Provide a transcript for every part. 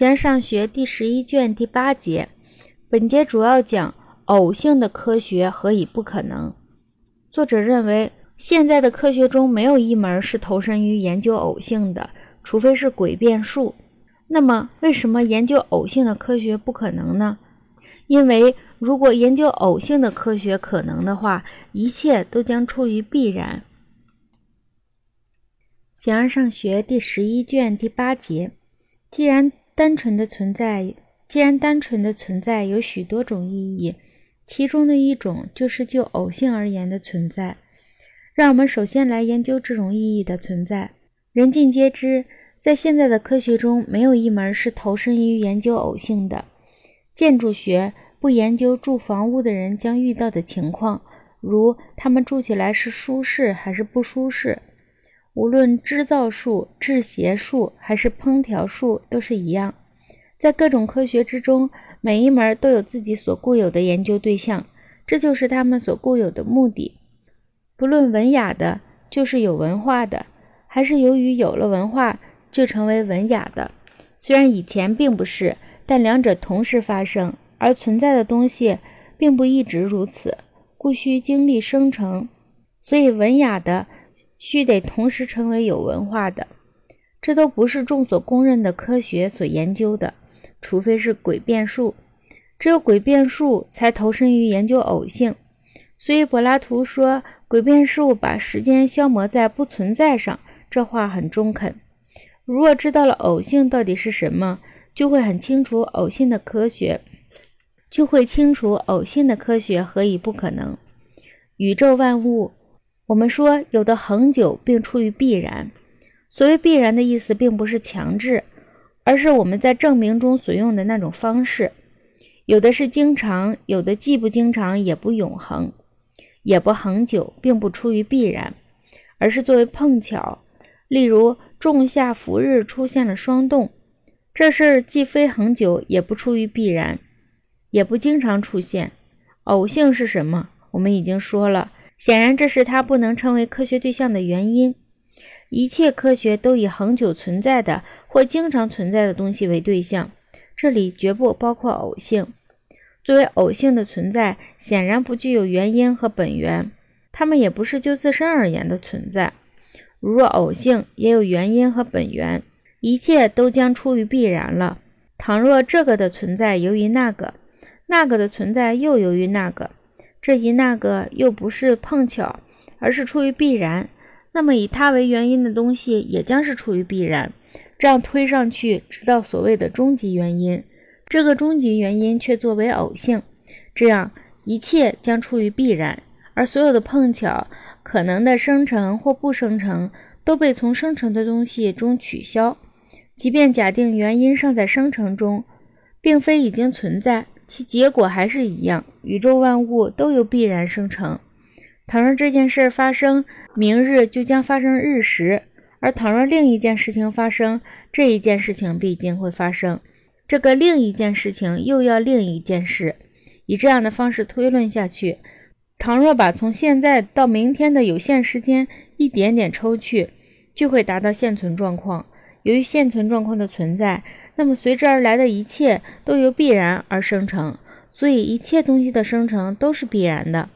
形而上学第十一卷第八节，本节主要讲偶性的科学何以不可能。作者认为，现在的科学中没有一门是投身于研究偶性的，除非是诡辩术。那么，为什么研究偶性的科学不可能呢？因为如果研究偶性的科学可能的话，一切都将处于必然。形而上学第十一卷第八节，既然单纯的存在，既然单纯的存在有许多种意义，其中的一种就是就偶性而言的存在。让我们首先来研究这种意义的存在。人尽皆知，在现在的科学中，没有一门是投身于研究偶性的。建筑学不研究住房屋的人将遇到的情况，如他们住起来是舒适还是不舒适。无论织造术、制鞋术还是烹调术，都是一样。在各种科学之中，每一门都有自己所固有的研究对象，这就是他们所固有的目的。不论文雅的，就是有文化的，还是由于有了文化就成为文雅的。虽然以前并不是，但两者同时发生，而存在的东西并不一直如此，故需经历生成。所以，文雅的。须得同时成为有文化的，这都不是众所公认的科学所研究的，除非是诡辩术。只有诡辩术才投身于研究偶性。所以柏拉图说，诡辩术把时间消磨在不存在上，这话很中肯。如若知道了偶性到底是什么，就会很清楚偶性的科学，就会清楚偶性的科学何以不可能。宇宙万物。我们说有的恒久并出于必然，所谓必然的意思，并不是强制，而是我们在证明中所用的那种方式。有的是经常，有的既不经常也不永恒，也不恒久，并不出于必然，而是作为碰巧。例如仲夏伏日出现了霜冻，这事儿既非恒久，也不出于必然，也不经常出现。偶性是什么？我们已经说了。显然，这是它不能成为科学对象的原因。一切科学都以恒久存在的或经常存在的东西为对象，这里绝不包括偶性。作为偶性的存在，显然不具有原因和本源，它们也不是就自身而言的存在。如若偶性也有原因和本源，一切都将出于必然了。倘若这个的存在由于那个，那个的存在又由于那个。这一那个又不是碰巧，而是出于必然，那么以它为原因的东西也将是出于必然。这样推上去，直到所谓的终极原因，这个终极原因却作为偶性，这样一切将出于必然，而所有的碰巧、可能的生成或不生成，都被从生成的东西中取消。即便假定原因尚在生成中，并非已经存在。其结果还是一样，宇宙万物都有必然生成。倘若这件事发生，明日就将发生日食；而倘若另一件事情发生，这一件事情必定会发生。这个另一件事情又要另一件事，以这样的方式推论下去。倘若把从现在到明天的有限时间一点点抽去，就会达到现存状况。由于现存状况的存在。那么随之而来的一切都由必然而生成，所以一切东西的生成都是必然的。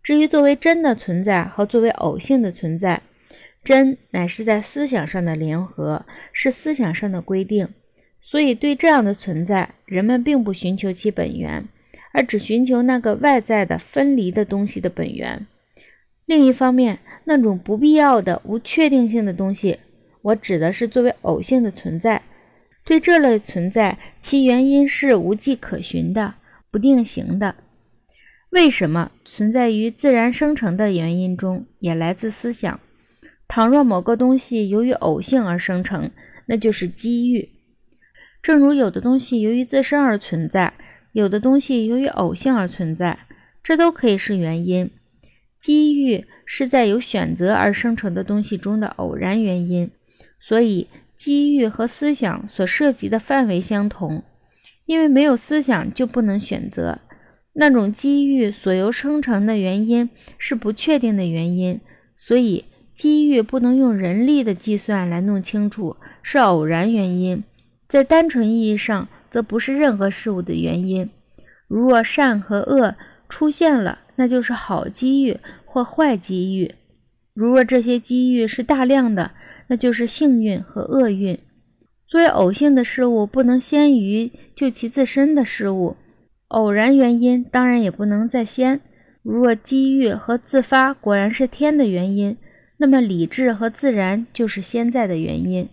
至于作为真的存在和作为偶性的存在，真乃是在思想上的联合，是思想上的规定。所以对这样的存在，人们并不寻求其本源，而只寻求那个外在的分离的东西的本源。另一方面，那种不必要的、无确定性的东西，我指的是作为偶性的存在。对这类存在，其原因是无迹可寻的、不定型的。为什么存在于自然生成的原因中，也来自思想？倘若某个东西由于偶性而生成，那就是机遇。正如有的东西由于自身而存在，有的东西由于偶性而存在，这都可以是原因。机遇是在有选择而生成的东西中的偶然原因，所以。机遇和思想所涉及的范围相同，因为没有思想就不能选择。那种机遇所由生成的原因是不确定的原因，所以机遇不能用人力的计算来弄清楚，是偶然原因。在单纯意义上，则不是任何事物的原因。如若善和恶出现了，那就是好机遇或坏机遇；如若这些机遇是大量的，那就是幸运和厄运。作为偶性的事物，不能先于就其自身的事物；偶然原因当然也不能在先。如若机遇和自发果然是天的原因，那么理智和自然就是现在的原因。